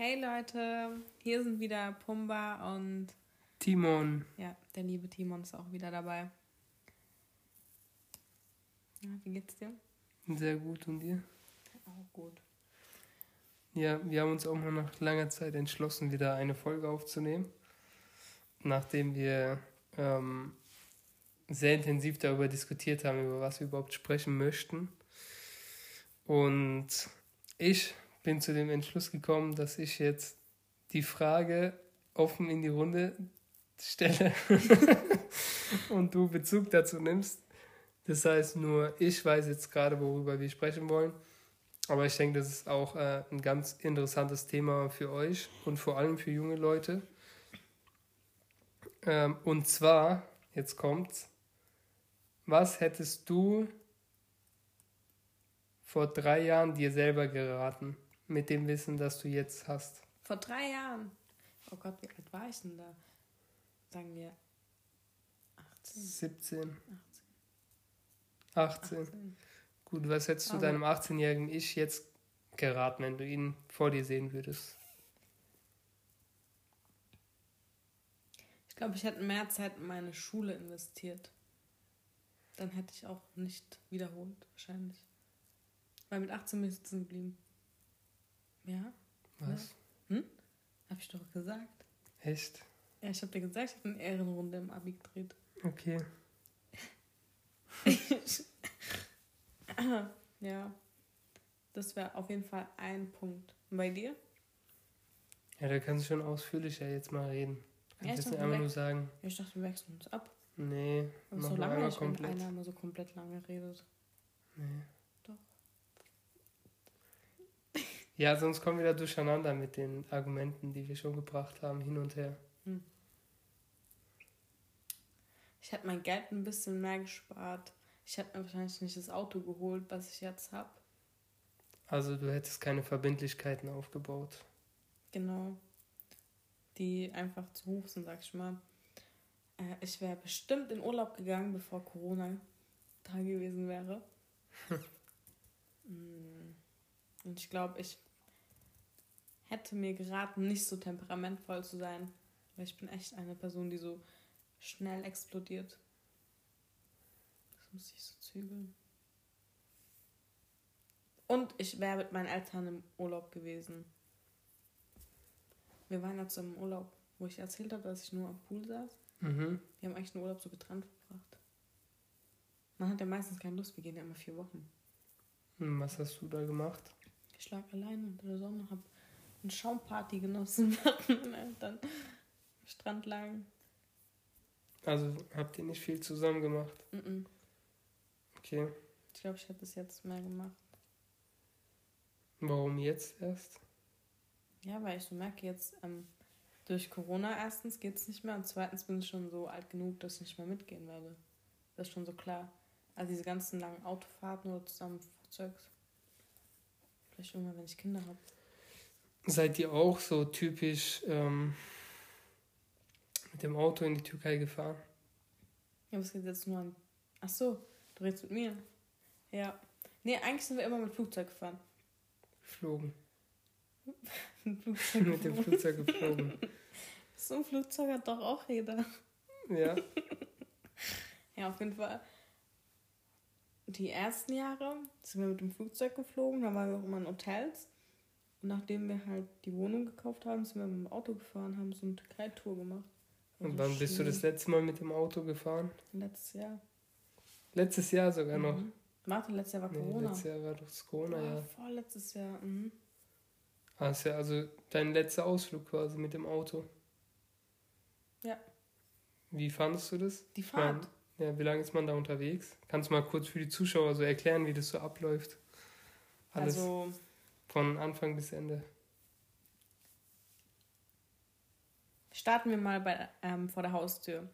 Hey Leute, hier sind wieder Pumba und Timon. Ja, der liebe Timon ist auch wieder dabei. Ja, wie geht's dir? Sehr gut und dir? Auch gut. Ja, wir haben uns auch mal nach langer Zeit entschlossen, wieder eine Folge aufzunehmen. Nachdem wir ähm, sehr intensiv darüber diskutiert haben, über was wir überhaupt sprechen möchten. Und ich bin zu dem Entschluss gekommen, dass ich jetzt die Frage offen in die Runde stelle und du Bezug dazu nimmst. Das heißt, nur ich weiß jetzt gerade, worüber wir sprechen wollen. Aber ich denke, das ist auch äh, ein ganz interessantes Thema für euch und vor allem für junge Leute. Ähm, und zwar, jetzt kommt's, was hättest du vor drei Jahren dir selber geraten, mit dem Wissen, das du jetzt hast? Vor drei Jahren? Oh Gott, wie alt war ich denn da? Sagen wir 18. 17. 18. 18. 18. Gut, was hättest du Aber- deinem 18-jährigen Ich jetzt geraten, wenn du ihn vor dir sehen würdest? Ich glaube, ich hätte mehr Zeit in meine Schule investiert. Dann hätte ich auch nicht wiederholt, wahrscheinlich. Weil mit 18 bin ich sitzen geblieben. Ja, Was? hab ich doch gesagt. Echt? Ja, ich habe dir gesagt, ich habe eine Ehrenrunde im Abi gedreht. Okay. ja, das wäre auf jeden Fall ein Punkt. Und bei dir? Ja, da kannst du schon ausführlicher jetzt mal reden. Ja, kannst ich jetzt dachte, nicht einfach wir- nur sagen, Ja, ich dachte, wir wechseln uns ab. nee, Aber mach so mal lange wenn einer immer so komplett lange redet. Nee. Doch. Ja, sonst kommen wir da durcheinander mit den Argumenten, die wir schon gebracht haben, hin und her. Ich hätte mein Geld ein bisschen mehr gespart. Ich hätte mir wahrscheinlich nicht das Auto geholt, was ich jetzt habe. Also du hättest keine Verbindlichkeiten aufgebaut. Genau. Die einfach zu hoch sind, sag ich mal. Äh, ich wäre bestimmt in Urlaub gegangen, bevor Corona da gewesen wäre. Mm. Und ich glaube, ich hätte mir geraten, nicht so temperamentvoll zu sein. Weil ich bin echt eine Person, die so schnell explodiert. Das muss ich so zügeln. Und ich wäre mit meinen Eltern im Urlaub gewesen. Wir waren ja zum Urlaub, wo ich erzählt habe, dass ich nur am Pool saß. Mhm. Wir haben eigentlich den Urlaub so getrennt verbracht. Man hat ja meistens keine Lust, wir gehen ja immer vier Wochen. Hm, Was hast du da gemacht? Ich lag alleine unter der Sonne, hab eine Schaumparty genossen, meine Eltern am Strand lagen. Also habt ihr nicht viel zusammen gemacht? Mm-mm. Okay. Ich glaube, ich hätte es jetzt mehr gemacht. Warum jetzt erst? Ja, weil ich so merke, jetzt ähm, durch Corona erstens geht es nicht mehr und zweitens bin ich schon so alt genug, dass ich nicht mehr mitgehen werde. Das ist schon so klar. Also diese ganzen langen Autofahrten oder zusammen Flugzeugs. Vielleicht irgendwann, wenn ich Kinder habe. Seid ihr auch so typisch ähm, mit dem Auto in die Türkei gefahren? Ja, was geht jetzt nur an. Ach so, du redest mit mir. Ja. Nee, eigentlich sind wir immer mit Flugzeug gefahren. Geflogen. Mit Flugzeug mit dem Flugzeug geflogen. So ein Flugzeug hat doch auch jeder. Ja. Ja, auf jeden Fall. Die ersten Jahre sind wir mit dem Flugzeug geflogen, da waren wir auch immer in Hotels. Und nachdem wir halt die Wohnung gekauft haben, sind wir mit dem Auto gefahren, haben so eine Türkei-Tour gemacht. Und Also wann bist du das letzte Mal mit dem Auto gefahren? Letztes Jahr. Letztes Jahr sogar noch. Mhm. Warte, letztes Jahr war Nee, Corona. letztes Jahr war doch das Corona, Ah, ja. Vorletztes Jahr. Mhm. Ah, ist ja also dein letzter Ausflug quasi mit dem Auto. Ja. Wie fandest du das? Die Ich mein, Fahrt. ja, wie lange ist man da unterwegs? Kannst du mal kurz für die Zuschauer so erklären, wie das so abläuft? Alles Also, von Anfang bis Ende. starten wir mal bei, ähm, vor der Haustür.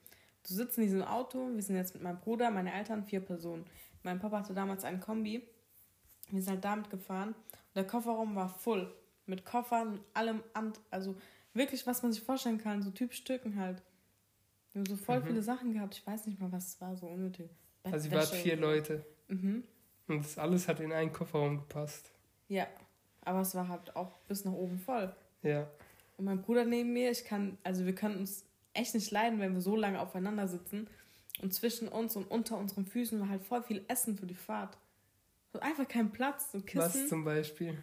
Du sitzt in diesem Auto, wir sind jetzt mit meinem Bruder, meine Eltern, vier Personen. Mein Papa hatte damals einen Kombi. Wir sind halt damit gefahren. Und der Kofferraum war voll. Mit Koffern, allem, and, also wirklich, was man sich vorstellen kann, so Typ Stücken halt. Wir haben so voll Mhm. viele Sachen gehabt. Ich weiß nicht mal, was es war, so unnötig. Also ihr wart Bettwäsche vier und. Leute. Mhm. Und das alles hat in einen Kofferraum gepasst. Ja, aber es war halt auch bis nach oben voll. Ja. Und mein Bruder neben mir, ich kann, also wir können uns echt nicht leiden, wenn wir so lange aufeinander sitzen. Und zwischen uns und unter unseren Füßen war halt voll viel Essen für die Fahrt. So einfach kein Platz, so Kissen. Was zum Beispiel?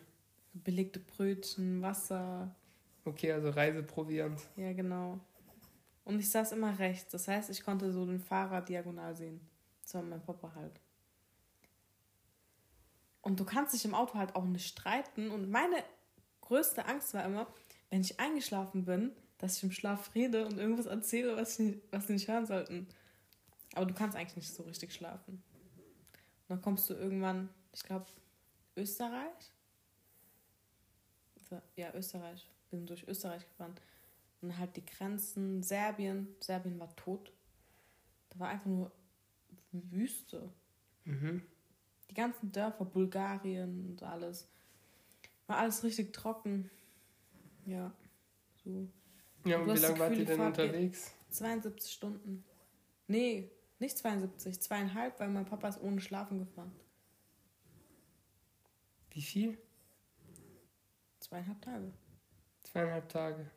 Belegte Brötchen, Wasser. Okay, also Reiseproviant. Ja, genau. Und ich saß immer rechts. Das heißt, ich konnte so den Fahrer diagonal sehen. Das war mein Papa halt. Und du kannst dich im Auto halt auch nicht streiten. Und meine größte Angst war immer, wenn ich eingeschlafen bin, dass ich im Schlaf rede und irgendwas erzähle, was, ich was sie nicht hören sollten. Aber du kannst eigentlich nicht so richtig schlafen. Und dann kommst du irgendwann, ich glaube, Österreich? Ja, Österreich. Sind durch Österreich gefahren. Und halt die Grenzen, Serbien. Serbien war tot. Da war einfach nur Wüste. Mhm. Die ganzen Dörfer, Bulgarien und alles. War alles richtig trocken. Ja, so. Ja, und wie lange wart ihr denn unterwegs? 72 Stunden. Nee, nicht 72, zweieinhalb, weil mein Papa ist ohne Schlafen gefahren. Wie viel? Zweieinhalb Tage. Zweieinhalb Tage.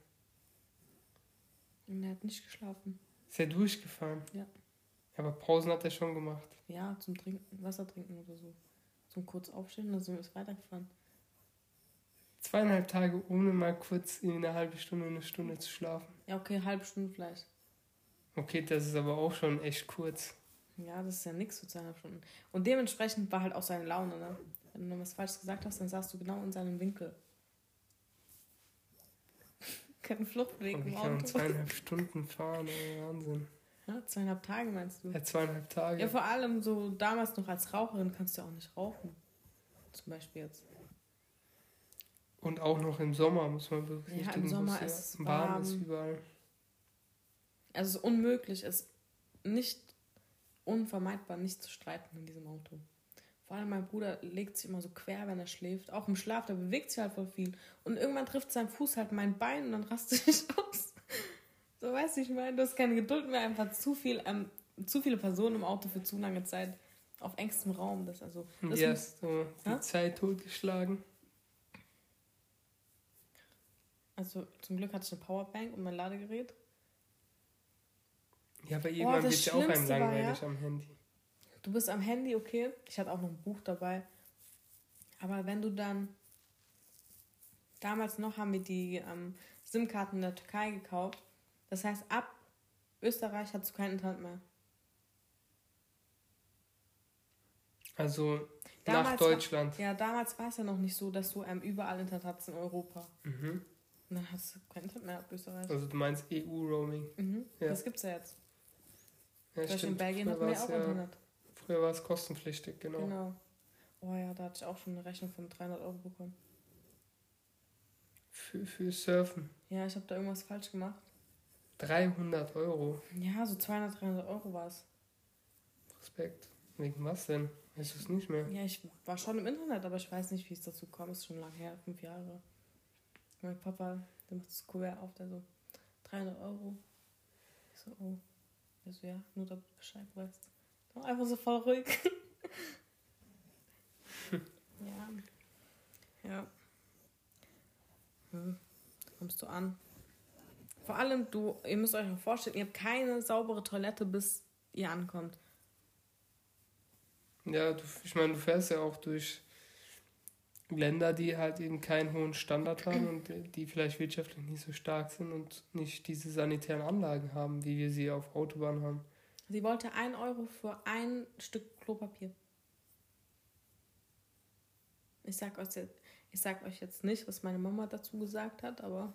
Und er hat nicht geschlafen. Ist er durchgefahren? Ja. Aber Pausen hat er schon gemacht. Ja, zum Trinken, Wasser trinken oder so. Zum kurz aufstehen, dann sind wir weitergefahren. Zweieinhalb Tage ohne mal kurz in eine halbe Stunde, eine Stunde zu schlafen. Ja, okay, eine halbe Stunde vielleicht. Okay, das ist aber auch schon echt kurz. Ja, das ist ja nichts für zweieinhalb Stunden. Und dementsprechend war halt auch seine Laune, ne? Wenn du noch was Falsches gesagt hast, dann saßt du genau in seinem Winkel. Kein Fluchtweg im Auto. kann zweieinhalb Stunden fahren, ey, Wahnsinn. Ja, zweieinhalb Tage meinst du? Ja, zweieinhalb Tage. Ja, vor allem so damals noch als Raucherin kannst du ja auch nicht rauchen. Zum Beispiel jetzt. Und auch noch im Sommer muss man berücksichtigen. Ja, im Sommer ist es warm. warm ist überall. Also es ist unmöglich, es ist nicht unvermeidbar, nicht zu streiten in diesem Auto. Vor allem mein Bruder legt sich immer so quer, wenn er schläft. Auch im Schlaf, der bewegt sich halt voll viel. Und irgendwann trifft sein Fuß halt mein Bein und dann raste ich aus. So weißt du, ich meine, du hast keine Geduld mehr, einfach zu viel, ähm, zu viele Personen im Auto für zu lange Zeit auf engstem Raum. Das also. Das hast du die ja? Zeit totgeschlagen. Also zum Glück hatte ich eine Powerbank und mein Ladegerät. Ja, aber irgendwann oh, wird es ja auch einem langweilig ja, am Handy. Du bist am Handy, okay. Ich hatte auch noch ein Buch dabei. Aber wenn du dann. Damals noch haben wir die ähm, SIM-Karten in der Türkei gekauft. Das heißt, ab Österreich hast du kein Internet mehr. Also damals nach Deutschland. War, ja, damals war es ja noch nicht so, dass du ähm, überall Internet hattest in Europa. Mhm. Und dann hast du kein Internet mehr ab Österreich. Also du meinst EU-Roaming. Mhm. Ja. Das gibt's ja jetzt. Ja, stimmt. in Belgien hat man ja auch ja, Internet. Früher war es kostenpflichtig, genau. Genau. Oh ja, da hatte ich auch schon eine Rechnung von 300 Euro bekommen. Für, für Surfen? Ja, ich habe da irgendwas falsch gemacht. 300 Euro? Ja, so 200, 300 Euro war es. Respekt. Wegen was denn? Weißt du es nicht mehr? Ja, ich war schon im Internet, aber ich weiß nicht, wie es dazu kam. Ist schon lange her, fünf Jahre. Mein Papa, der macht das Kuvert auf, der so 300 Euro. Ich so, oh. Der so, ja, nur damit du Bescheid weißt. Einfach so voll ruhig. ja. Ja. Hm. Kommst du an? Vor allem, du, ihr müsst euch vorstellen, ihr habt keine saubere Toilette, bis ihr ankommt. Ja, du, ich meine, du fährst ja auch durch Länder, die halt eben keinen hohen Standard haben und die vielleicht wirtschaftlich nicht so stark sind und nicht diese sanitären Anlagen haben, wie wir sie auf Autobahnen haben. Sie wollte ein Euro für ein Stück Klopapier. Ich sag, euch jetzt, ich sag euch jetzt nicht, was meine Mama dazu gesagt hat, aber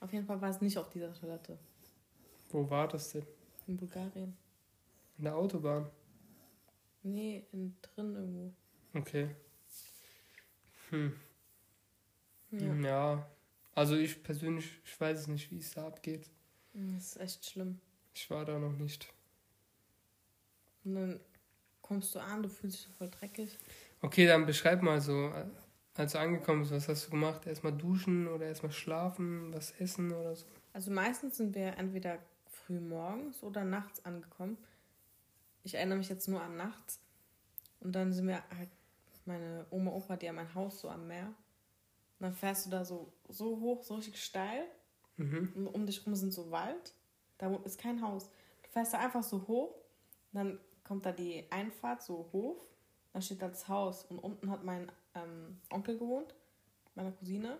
auf jeden Fall war es nicht auf dieser Toilette. Wo war das denn? In Bulgarien. In der Autobahn? Nee, in, drin irgendwo. Okay. Hm. Ja. ja. Also ich persönlich, ich weiß es nicht, wie es da abgeht. Das ist echt schlimm. Ich war da noch nicht. Und dann kommst du an, du fühlst dich voll dreckig. Okay, dann beschreib mal so, als du angekommen bist, was hast du gemacht? Erstmal duschen oder erstmal schlafen, was essen oder so? Also meistens sind wir entweder früh morgens oder nachts angekommen. Ich erinnere mich jetzt nur an nachts. Und dann sind wir halt, meine Oma, Opa, die haben ein Haus so am Meer. dann fährst du da so, so hoch, so richtig steil. Mhm. Und um dich rum sind so Wald. Da ist kein Haus. Du fährst da einfach so hoch. Dann kommt da die Einfahrt, so Hof. Dann steht da das Haus. Und unten hat mein ähm, Onkel gewohnt, meine Cousine.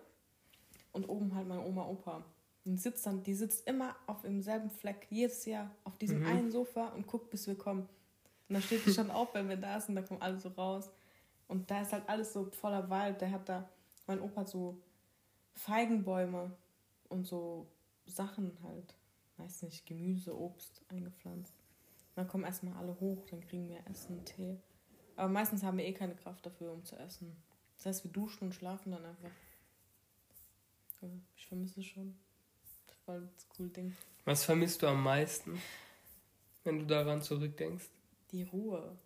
Und oben halt meine Oma, Opa. Und die sitzt dann, die sitzt immer auf demselben Fleck, jedes Jahr, auf diesem mhm. einen Sofa und guckt, bis wir kommen. Und dann steht die schon auf, wenn wir da sind, da kommen alle so raus. Und da ist halt alles so voller Wald. Der hat da, mein Opa hat so Feigenbäume und so Sachen halt, weiß nicht, Gemüse, Obst eingepflanzt. Und dann kommen erstmal alle hoch, dann kriegen wir Essen, Tee. Aber meistens haben wir eh keine Kraft dafür, um zu essen. Das heißt, wir duschen und schlafen dann einfach. Aber ich vermisse es schon. Das ist voll das coole Ding. Was vermisst du am meisten, wenn du daran zurückdenkst? Die Ruhe.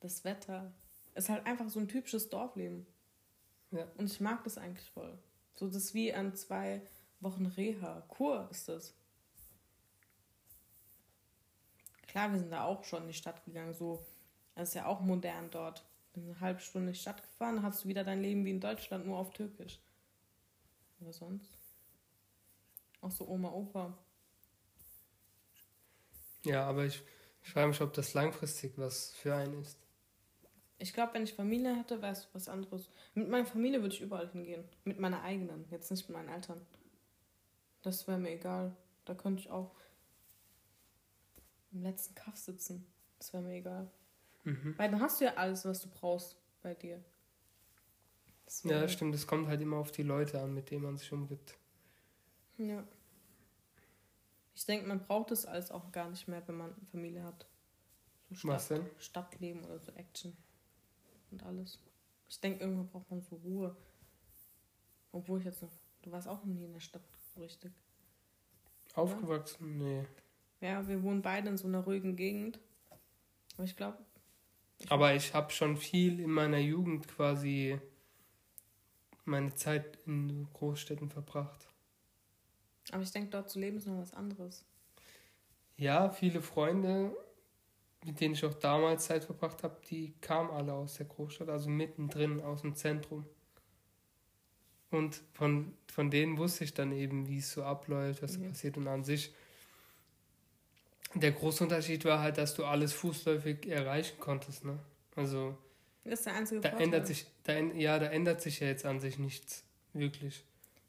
Das Wetter. Es ist halt einfach so ein typisches Dorfleben. Ja. Und ich mag das eigentlich voll. So, das ist wie an zwei Wochen Reha. Kur ist das. Klar, wir sind da auch schon in die Stadt gegangen. So, das ist ja auch modern dort. Eine halbe Stunde in die Stadt gefahren, hast du wieder dein Leben wie in Deutschland, nur auf Türkisch. Aber sonst? Auch so Oma, Opa. Ja, aber ich, ich frage mich, ob das langfristig was für einen ist. Ich glaube, wenn ich Familie hätte, wäre es was anderes. Mit meiner Familie würde ich überall hingehen. Mit meiner eigenen, jetzt nicht mit meinen Eltern. Das wäre mir egal. Da könnte ich auch im letzten Kaff sitzen. Das wäre mir egal. Mhm. Weil dann hast du ja alles, was du brauchst bei dir. Ja, das stimmt. Es kommt halt immer auf die Leute an, mit denen man sich umgibt. Ja. Ich denke, man braucht das alles auch gar nicht mehr, wenn man Familie hat. So Stadt, was denn? Stadtleben oder so Action und alles. Ich denke, irgendwann braucht man so Ruhe. Obwohl ich jetzt noch. Du warst auch noch nie in der Stadt so richtig. Aufgewachsen? Oder? Nee. Ja, wir wohnen beide in so einer ruhigen Gegend. Aber ich glaube. Aber ich habe schon viel in meiner Jugend quasi meine Zeit in Großstädten verbracht. Aber ich denke, dort zu leben ist noch was anderes. Ja, viele Freunde mit denen ich auch damals Zeit verbracht habe, die kamen alle aus der Großstadt, also mittendrin aus dem Zentrum. Und von, von denen wusste ich dann eben, wie es so abläuft, was mhm. passiert. Und an sich, der große Unterschied war halt, dass du alles fußläufig erreichen konntest. Ne? Also, das ist der einzige da ändert sich, da, Ja, da ändert sich ja jetzt an sich nichts, wirklich.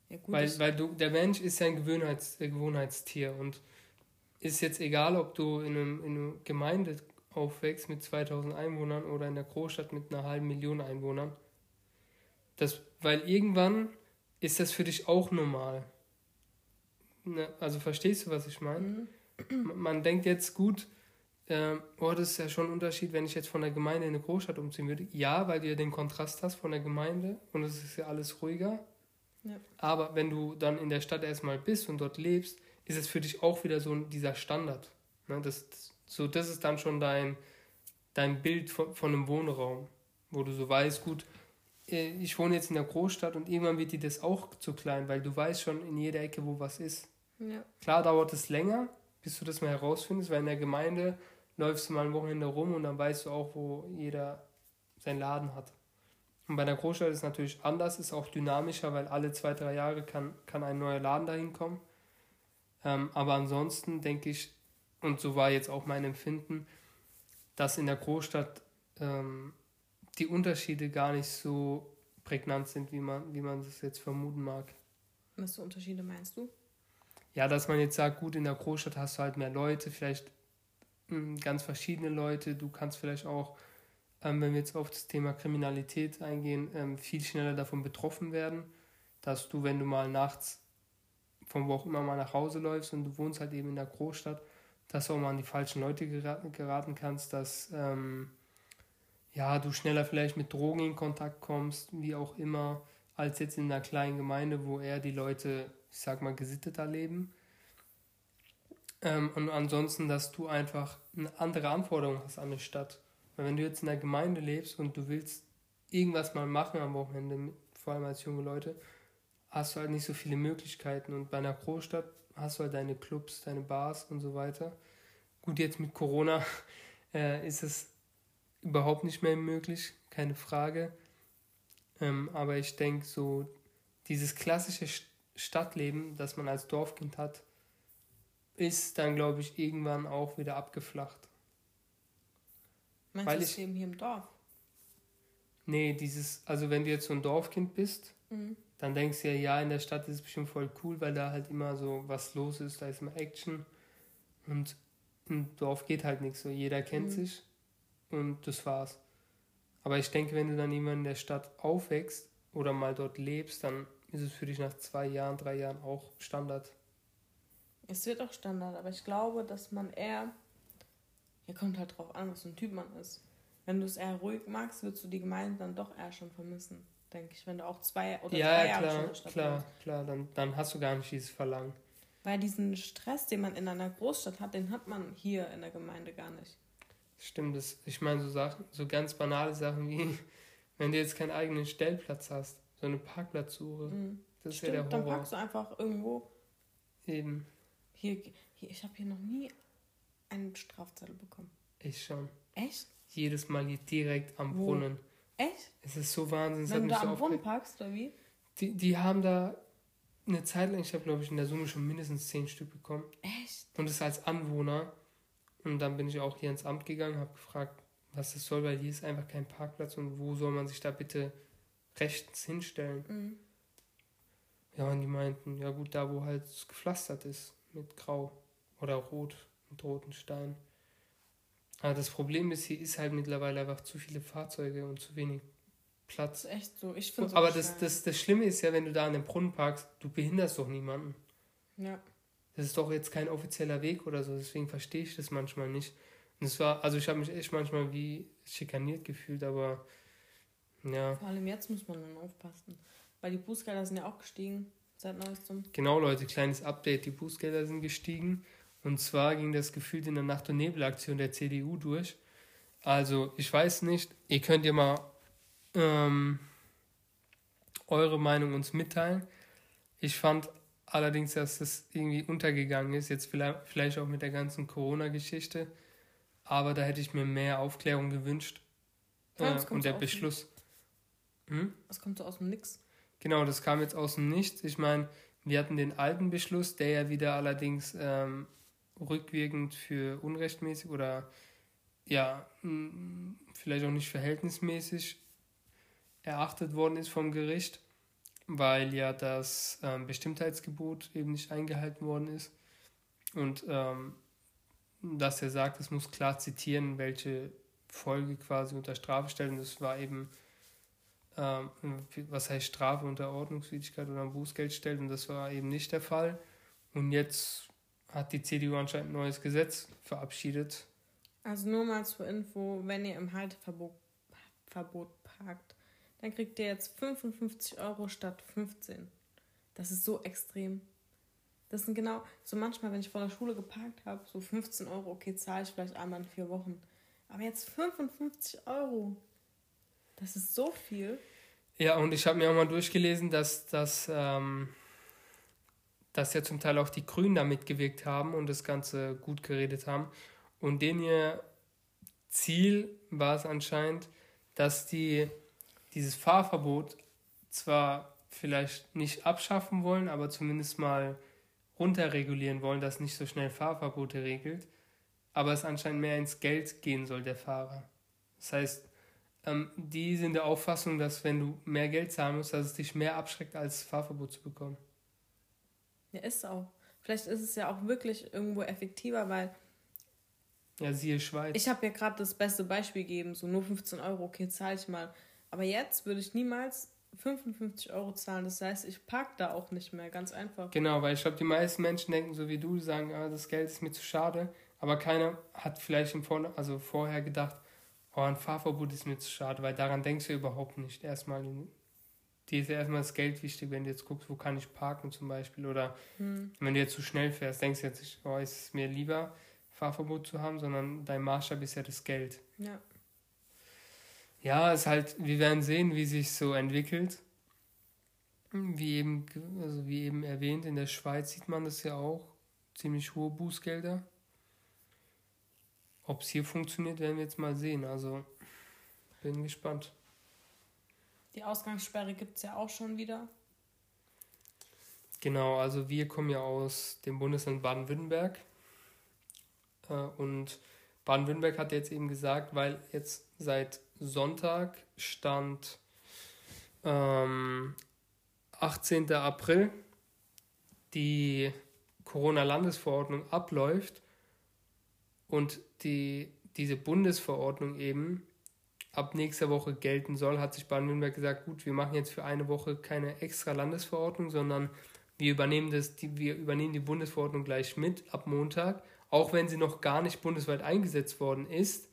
Ja, gut, weil weil du, der Mensch ist ja ein Gewohnheits, Gewohnheitstier und ist jetzt egal, ob du in, einem, in einer Gemeinde aufwächst mit 2000 Einwohnern oder in der Großstadt mit einer halben Million Einwohnern. Das, weil irgendwann ist das für dich auch normal. Ne? Also verstehst du, was ich meine? Mhm. Man denkt jetzt gut, äh, oh, das ist ja schon ein Unterschied, wenn ich jetzt von der Gemeinde in eine Großstadt umziehen würde. Ja, weil du ja den Kontrast hast von der Gemeinde und es ist ja alles ruhiger. Ja. Aber wenn du dann in der Stadt erstmal bist und dort lebst, ist es für dich auch wieder so dieser Standard. Ne? Das, das, so, das ist dann schon dein, dein Bild von, von einem Wohnraum, wo du so weißt, gut, äh, ich wohne jetzt in der Großstadt und irgendwann wird dir das auch zu klein, weil du weißt schon in jeder Ecke, wo was ist. Ja. Klar dauert es länger, bis du das mal herausfindest, weil in der Gemeinde läufst du mal ein Wochenende rum und dann weißt du auch, wo jeder seinen Laden hat. Und bei der Großstadt ist es natürlich anders, ist auch dynamischer, weil alle zwei, drei Jahre kann, kann ein neuer Laden dahin kommen. Ähm, aber ansonsten denke ich, und so war jetzt auch mein Empfinden, dass in der Großstadt ähm, die Unterschiede gar nicht so prägnant sind, wie man, wie man das jetzt vermuten mag. Was für Unterschiede meinst du? Ja, dass man jetzt sagt, gut, in der Großstadt hast du halt mehr Leute, vielleicht mh, hm, ganz verschiedene Leute. Du kannst vielleicht auch, ähm, wenn wir jetzt auf das Thema Kriminalität eingehen, ähm, viel schneller davon betroffen werden, dass du, wenn du mal nachts von wo auch immer mal nach Hause läufst und du wohnst halt eben in der Großstadt, dass du auch mal an die falschen Leute geraten, geraten kannst, dass ähm, ja, du schneller vielleicht mit Drogen in Kontakt kommst, wie auch immer, als jetzt in einer kleinen Gemeinde, wo eher die Leute, ich sag mal, gesitteter leben. Ähm, und ansonsten, dass du einfach eine andere Anforderung hast an eine Stadt. Weil wenn du jetzt in der Gemeinde lebst und du willst irgendwas mal machen am Wochenende, vor allem als junge Leute, hast du halt nicht so viele Möglichkeiten. Und bei einer Großstadt hast du halt deine Clubs, deine Bars und so weiter. Gut, jetzt mit Corona äh, ist es überhaupt nicht mehr möglich, keine Frage. Ähm, aber ich denke, so dieses klassische Stadtleben, das man als Dorfkind hat, ist dann, glaube ich, irgendwann auch wieder abgeflacht. Meinst Weil du das ich, Leben hier im Dorf? Nee, dieses, also wenn du jetzt so ein Dorfkind bist, mhm. dann denkst du ja, ja, in der Stadt ist es bestimmt voll cool, weil da halt immer so was los ist, da ist immer Action. Und im Dorf geht halt nichts so. Jeder kennt mhm. sich und das war's. Aber ich denke, wenn du dann irgendwann in der Stadt aufwächst oder mal dort lebst, dann ist es für dich nach zwei Jahren, drei Jahren auch Standard. Es wird auch Standard, aber ich glaube, dass man eher. Hier kommt halt drauf an, was für ein Typ man ist. Wenn du es eher ruhig magst, würdest du die Gemeinde dann doch eher schon vermissen, denke ich. Wenn du auch zwei oder ja, drei Jahre klar, schon in der Stadt klar, bist. klar, dann, dann hast du gar nicht dieses Verlangen. Weil diesen Stress, den man in einer Großstadt hat, den hat man hier in der Gemeinde gar nicht. Stimmt, das, ich meine, so Sachen, so ganz banale Sachen wie, wenn du jetzt keinen eigenen Stellplatz hast, so eine Parkplatzsuche. Mhm. Das Stimmt, ist ja der Horror. Dann parkst du einfach irgendwo. Eben. Hier, hier ich habe hier noch nie einen Strafzettel bekommen. Ich schon. Echt? Jedes Mal hier direkt am Wo? Brunnen. Echt? Es ist so wahnsinnig. Wenn du da am Brunnen parkst, oder wie? Die, die haben da eine Zeit lang, ich habe glaube ich in der Summe schon mindestens zehn Stück bekommen. Echt? Und das als Anwohner. Und dann bin ich auch hier ins Amt gegangen, habe gefragt, was das soll, weil hier ist einfach kein Parkplatz und wo soll man sich da bitte rechtens hinstellen? Mhm. Ja, und die meinten, ja gut, da wo halt gepflastert ist mit Grau oder Rot, mit roten Steinen. Aber das Problem ist, hier ist halt mittlerweile einfach zu viele Fahrzeuge und zu wenig Platz. Das ist echt so. Ich finde Aber das, das, das Schlimme ist ja, wenn du da an den Brunnen parkst, du behinderst doch niemanden. Ja. Das ist doch jetzt kein offizieller Weg oder so, deswegen verstehe ich das manchmal nicht. Und es war, also ich habe mich echt manchmal wie schikaniert gefühlt, aber ja. Vor allem jetzt muss man dann aufpassen. Weil die Bußgelder sind ja auch gestiegen seit neuestem. Genau, Leute, kleines Update. Die Bußgelder sind gestiegen. Und zwar ging das gefühlt in der Nacht- und Nebelaktion der CDU durch. Also, ich weiß nicht, ihr könnt ja mal ähm, eure Meinung uns mitteilen. Ich fand allerdings, dass das irgendwie untergegangen ist, jetzt vielleicht auch mit der ganzen Corona-Geschichte. Aber da hätte ich mir mehr Aufklärung gewünscht. Ja, äh, und der Beschluss. Hm? Das kommt so aus dem Nix. Genau, das kam jetzt aus dem Nichts. Ich meine, wir hatten den alten Beschluss, der ja wieder allerdings ähm, rückwirkend für unrechtmäßig oder ja, vielleicht auch nicht verhältnismäßig erachtet worden ist vom Gericht, weil ja das ähm, Bestimmtheitsgebot eben nicht eingehalten worden ist. Und ähm, dass er sagt, es muss klar zitieren, welche Folge quasi unter Strafe stellt. Und das war eben ähm, was heißt Strafe unter Ordnungswidrigkeit oder Bußgeld stellt und das war eben nicht der Fall. Und jetzt hat die CDU anscheinend ein neues Gesetz verabschiedet. Also nur mal zur Info, wenn ihr im Halteverbot Verbot parkt, dann kriegt ihr jetzt 55 Euro statt 15. Das ist so extrem. Das sind genau, so manchmal, wenn ich vor der Schule geparkt habe, so 15 Euro, okay, zahle ich vielleicht einmal in vier Wochen. Aber jetzt 55 Euro. Das ist so viel. Ja, und ich habe mir auch mal durchgelesen, dass, dass, ähm, dass ja zum Teil auch die Grünen da mitgewirkt haben und das Ganze gut geredet haben. Und denen ihr Ziel war es anscheinend, dass die dieses Fahrverbot zwar vielleicht nicht abschaffen wollen, aber zumindest mal runterregulieren wollen, dass nicht so schnell Fahrverbote regelt, aber es anscheinend mehr ins Geld gehen soll, der Fahrer. Das heißt, ähm, die sind der Auffassung, dass wenn du mehr Geld zahlen musst, dass es dich mehr abschreckt, als Fahrverbot zu bekommen. Ja, ist auch. Vielleicht ist es ja auch wirklich irgendwo effektiver, weil. Ja, siehe Schweiz. Ich habe ja gerade das beste Beispiel gegeben, so nur 15 Euro, okay, zahle ich mal. Aber jetzt würde ich niemals 55 Euro zahlen. Das heißt, ich parke da auch nicht mehr, ganz einfach. Genau, weil ich glaube, die meisten Menschen denken so wie du, sagen, ah, das Geld ist mir zu schade. Aber keiner hat vielleicht im Vor also vorher gedacht, oh, ein Fahrverbot ist mir zu schade, weil daran denkst du überhaupt nicht. Erstmal, dir ist erstmal das Geld wichtig, wenn du jetzt guckst, wo kann ich parken zum Beispiel. Oder hm. wenn du jetzt zu schnell fährst, denkst du jetzt nicht, oh, ist es mir lieber, Fahrverbot zu haben, sondern dein Maßstab ist ja das Geld. Ja. Ja, es ist halt, wir werden sehen, wie sich so entwickelt. Wie eben, also wie eben erwähnt, in der Schweiz sieht man das ja auch. Ziemlich hohe Bußgelder. Ob es hier funktioniert, werden wir jetzt mal sehen. Also bin gespannt. Die Ausgangssperre gibt es ja auch schon wieder. Genau, also wir kommen ja aus dem Bundesland Baden-Württemberg. Äh, und Baden-Württemberg hat jetzt eben gesagt, weil jetzt seit Sonntag stand ähm, 18. April die Corona-Landesverordnung abläuft und die, diese Bundesverordnung eben ab nächster Woche gelten soll, hat sich Baden-Württemberg gesagt, gut, wir machen jetzt für eine Woche keine extra Landesverordnung, sondern wir übernehmen, das, die, wir übernehmen die Bundesverordnung gleich mit ab Montag, auch wenn sie noch gar nicht bundesweit eingesetzt worden ist.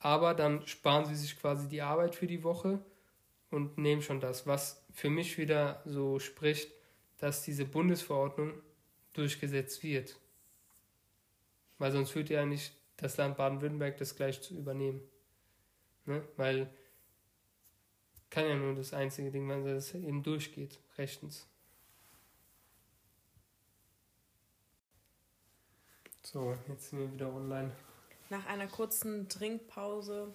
Aber dann sparen sie sich quasi die Arbeit für die Woche und nehmen schon das, was für mich wieder so spricht, dass diese Bundesverordnung durchgesetzt wird. Weil sonst führt ja nicht das Land Baden-Württemberg das gleich zu übernehmen. Ne? Weil kann ja nur das einzige Ding, wenn es eben durchgeht, rechtens. So, jetzt sind wir wieder online. Nach einer kurzen Trinkpause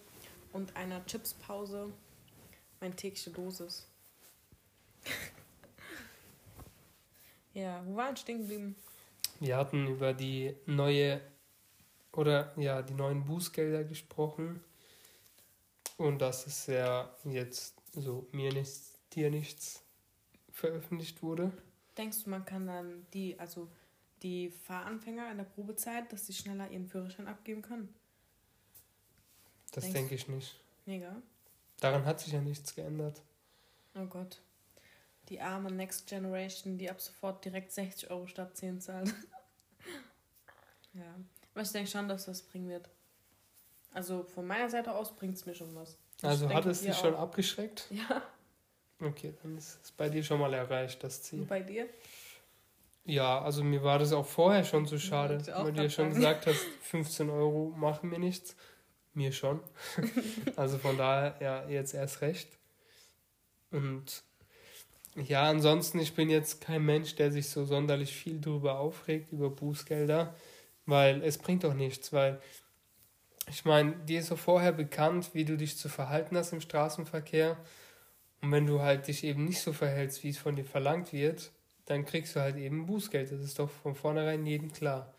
und einer Chipspause meine tägliche Dosis. ja, wo waren stehen geblieben? Wir hatten über die neue oder ja, die neuen Bußgelder gesprochen. Und das ist ja jetzt so mir nichts, dir nichts veröffentlicht wurde. Denkst du, man kann dann die, also die Fahranfänger in der Probezeit, dass sie schneller ihren Führerschein abgeben können? Das denke ich nicht. Mega. Daran hat sich ja nichts geändert. Oh Gott. Die arme Next Generation, die ab sofort direkt 60 Euro statt 10 zahlt. ja. Aber ich denke schon, dass das bringen wird. Also von meiner Seite aus bringt es mir schon was. Ich also hat es dich schon abgeschreckt? Ja. Okay, dann ist es bei dir schon mal erreicht, das Ziel. Und bei dir? Ja, also mir war das auch vorher schon so schade, weil du ja schon sagen. gesagt hast, 15 Euro machen mir nichts. Mir schon. also von daher, ja, jetzt erst recht. Und ja, ansonsten, ich bin jetzt kein Mensch, der sich so sonderlich viel drüber aufregt, über Bußgelder, weil es bringt doch nichts, weil ich meine, dir ist so vorher bekannt, wie du dich zu verhalten hast im Straßenverkehr. Und wenn du halt dich eben nicht so verhältst, wie es von dir verlangt wird, dann kriegst du halt eben Bußgeld. Das ist doch von vornherein jedem klar.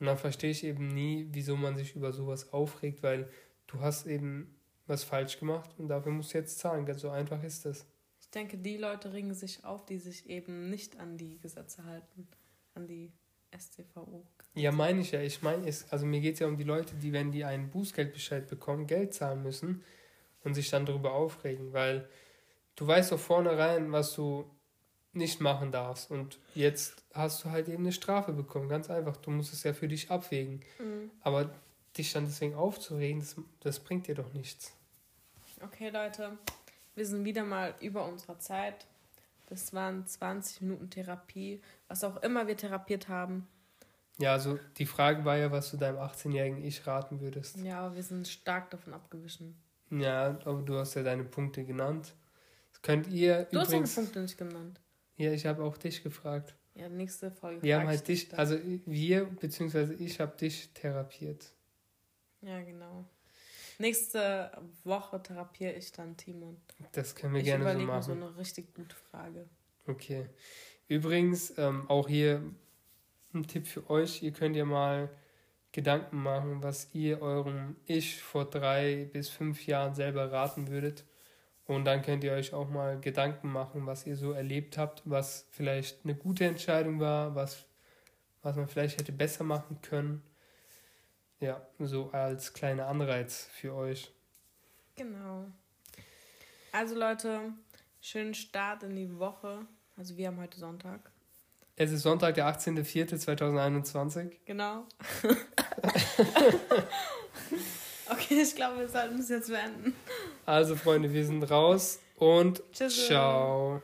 Und dann verstehe ich eben nie, wieso man sich über sowas aufregt, weil du hast eben was falsch gemacht und dafür musst du jetzt zahlen. Ganz so einfach ist das. Ich denke, die Leute ringen sich auf, die sich eben nicht an die Gesetze halten. An die StVO. Ja, meine ich ja. Ich meine, es, also mir geht es ja um die Leute, die, wenn die einen Bußgeldbescheid bekommen, Geld zahlen müssen und sich dann darüber aufregen, weil du weißt doch vornherein, was du nicht machen darfst. Und jetzt hast du halt eben eine Strafe bekommen. Ganz einfach. Du musst es ja für dich abwägen. Mhm. Aber dich dann deswegen aufzuregen, das, das bringt dir doch nichts. Okay, Leute, wir sind wieder mal über unserer Zeit. Das waren 20 Minuten Therapie, was auch immer wir therapiert haben. Ja, also die Frage war ja, was du deinem 18-jährigen Ich raten würdest. Ja, aber wir sind stark davon abgewichen. Ja, aber du hast ja deine Punkte genannt. Das könnt ihr Du hast deine übrigens. Punkte nicht genannt. Ja, ich habe auch dich gefragt. Ja, nächste Folge. Wir haben ich halt dich, also wir, beziehungsweise ich habe dich therapiert. Ja, genau. Nächste Woche therapiere ich dann Timon. Das können wir Ich gerne so überlege mir so machen. eine richtig gute Frage. Okay. Übrigens, ähm, auch hier ein Tipp für euch. Ihr könnt ja mal Gedanken machen, was ihr eurem Ich vor drei bis fünf Jahren selber raten würdet. Und dann könnt ihr euch auch mal Gedanken machen, was ihr so erlebt habt, was vielleicht eine gute Entscheidung war, was, was man vielleicht hätte besser machen können. Ja, so als kleiner Anreiz für euch. Genau. Also Leute, schönen Start in die Woche. Also wir haben heute Sonntag. Es ist Sonntag, der 18.04.2021. Genau. okay, ich glaube, wir sollten es jetzt beenden. Also Freunde, wir sind raus und Tschüss. ciao.